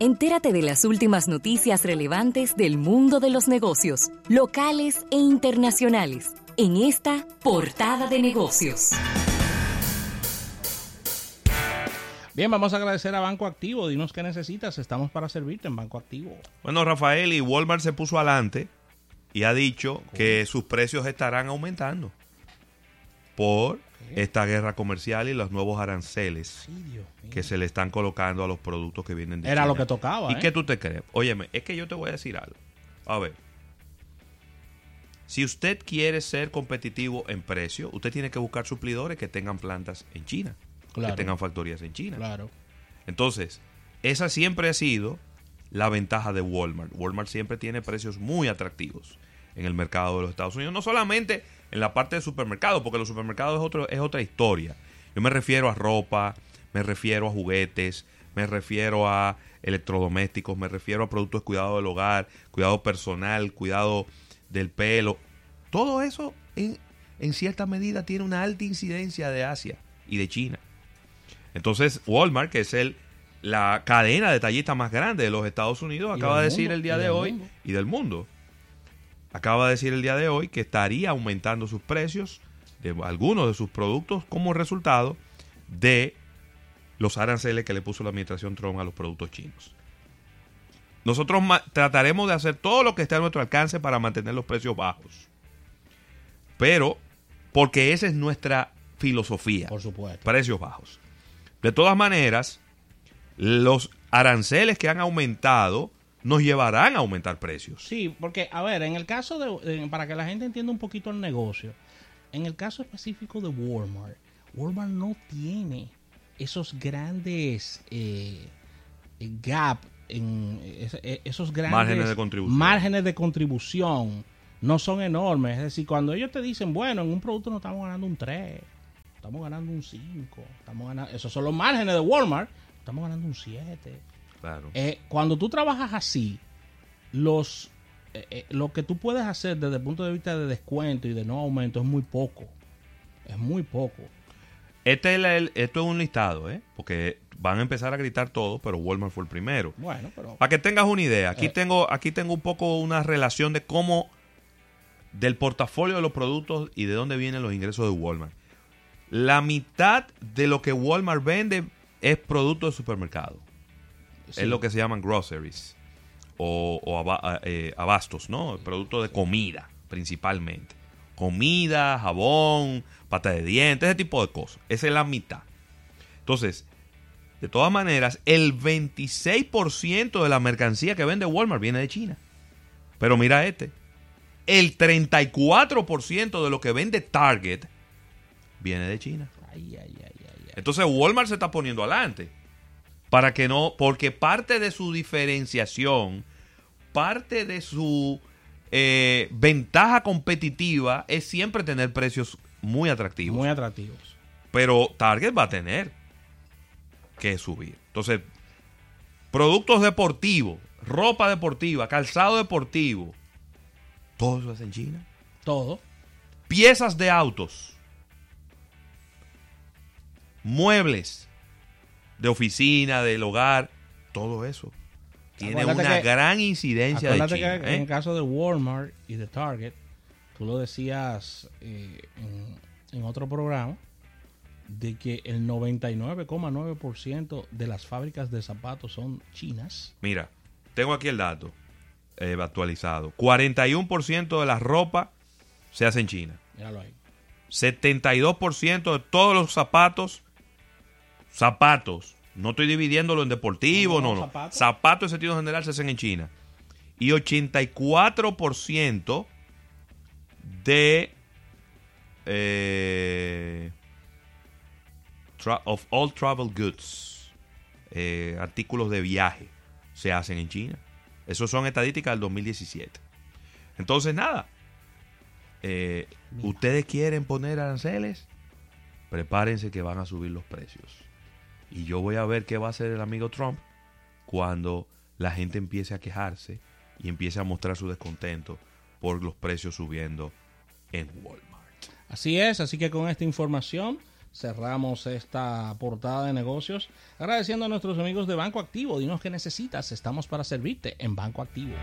Entérate de las últimas noticias relevantes del mundo de los negocios, locales e internacionales, en esta portada de negocios. Bien, vamos a agradecer a Banco Activo. Dinos qué necesitas. Estamos para servirte en Banco Activo. Bueno, Rafael, y Walmart se puso adelante y ha dicho que sus precios estarán aumentando por esta guerra comercial y los nuevos aranceles que se le están colocando a los productos que vienen de Era China. lo que tocaba. ¿Y ¿eh? qué tú te crees? Óyeme, es que yo te voy a decir algo. A ver. Si usted quiere ser competitivo en precio, usted tiene que buscar suplidores que tengan plantas en China, Claro. que tengan factorías en China. Claro. Entonces, esa siempre ha sido la ventaja de Walmart. Walmart siempre tiene precios muy atractivos en el mercado de los Estados Unidos, no solamente en la parte de supermercados, porque los supermercados es, otro, es otra historia. Yo me refiero a ropa, me refiero a juguetes, me refiero a electrodomésticos, me refiero a productos de cuidado del hogar, cuidado personal, cuidado del pelo. Todo eso en, en cierta medida tiene una alta incidencia de Asia y de China. Entonces, Walmart, que es el, la cadena detallista más grande de los Estados Unidos, acaba de decir mundo, el día de hoy mundo. y del mundo. Acaba de decir el día de hoy que estaría aumentando sus precios de algunos de sus productos como resultado de los aranceles que le puso la administración Trump a los productos chinos. Nosotros trataremos de hacer todo lo que esté a nuestro alcance para mantener los precios bajos. Pero, porque esa es nuestra filosofía Por supuesto. precios bajos. De todas maneras, los aranceles que han aumentado nos llevarán a aumentar precios. Sí, porque, a ver, en el caso de. eh, para que la gente entienda un poquito el negocio, en el caso específico de Walmart, Walmart no tiene esos grandes eh, eh, gap, en, eh, eh, esos grandes Márgenes de contribución. márgenes de contribución no son enormes. Es decir, cuando ellos te dicen, bueno, en un producto no estamos ganando un 3, estamos ganando un 5, estamos ganando, esos son los márgenes de Walmart, estamos ganando un 7. Claro. Eh, cuando tú trabajas así, los eh, eh, lo que tú puedes hacer desde el punto de vista de descuento y de no aumento es muy poco. Es muy poco. Este es el- esto es un listado, ¿eh? Porque van a empezar a gritar todos, pero Walmart fue el primero. Bueno, pero Para que tengas una idea, aquí Eh. tengo aquí tengo un poco una relación de cómo del portafolio de los productos y de dónde vienen los ingresos de Walmart. La mitad de lo que Walmart vende es producto de supermercado. Sí, Es lo que se llaman groceries o, eh, abastos, ¿no? Producto de comida, principalmente. Comida, jabón, pata de dientes, ese tipo de cosas. Esa es la mitad. Entonces, de todas maneras, el 26% de la mercancía que vende Walmart viene de China. Pero mira este. El 34% de lo que vende Target viene de China. ay, ay, ay, ay, ay. Entonces Walmart se está poniendo adelante. Para que no, porque parte de su diferenciación, parte de su eh, ventaja competitiva es siempre tener precios muy atractivos. muy atractivos. Pero Target va a tener que subir. Entonces, productos deportivos, ropa deportiva, calzado deportivo, todo eso es en China. Todo. Piezas de autos, muebles de oficina, del hogar, todo eso tiene Acuérdate una que- gran incidencia de China. que en ¿eh? el caso de Walmart y de Target, tú lo decías eh, en, en otro programa, de que el 99,9% de las fábricas de zapatos son chinas. Mira, tengo aquí el dato eh, actualizado. 41% de la ropa se hace en China. Míralo ahí. 72% de todos los zapatos, zapatos, no estoy dividiéndolo en deportivo, No, no, zapatos. zapatos, en sentido general se hacen en China. Y 84% de eh, of all travel goods, eh, artículos de viaje, se hacen en China. Esos son estadísticas del 2017. Entonces, nada. eh, ¿Ustedes quieren poner aranceles? Prepárense que van a subir los precios. Y yo voy a ver qué va a hacer el amigo Trump cuando la gente empiece a quejarse y empiece a mostrar su descontento por los precios subiendo en Walmart. Así es, así que con esta información cerramos esta portada de negocios agradeciendo a nuestros amigos de Banco Activo. Dinos qué necesitas, estamos para servirte en Banco Activo.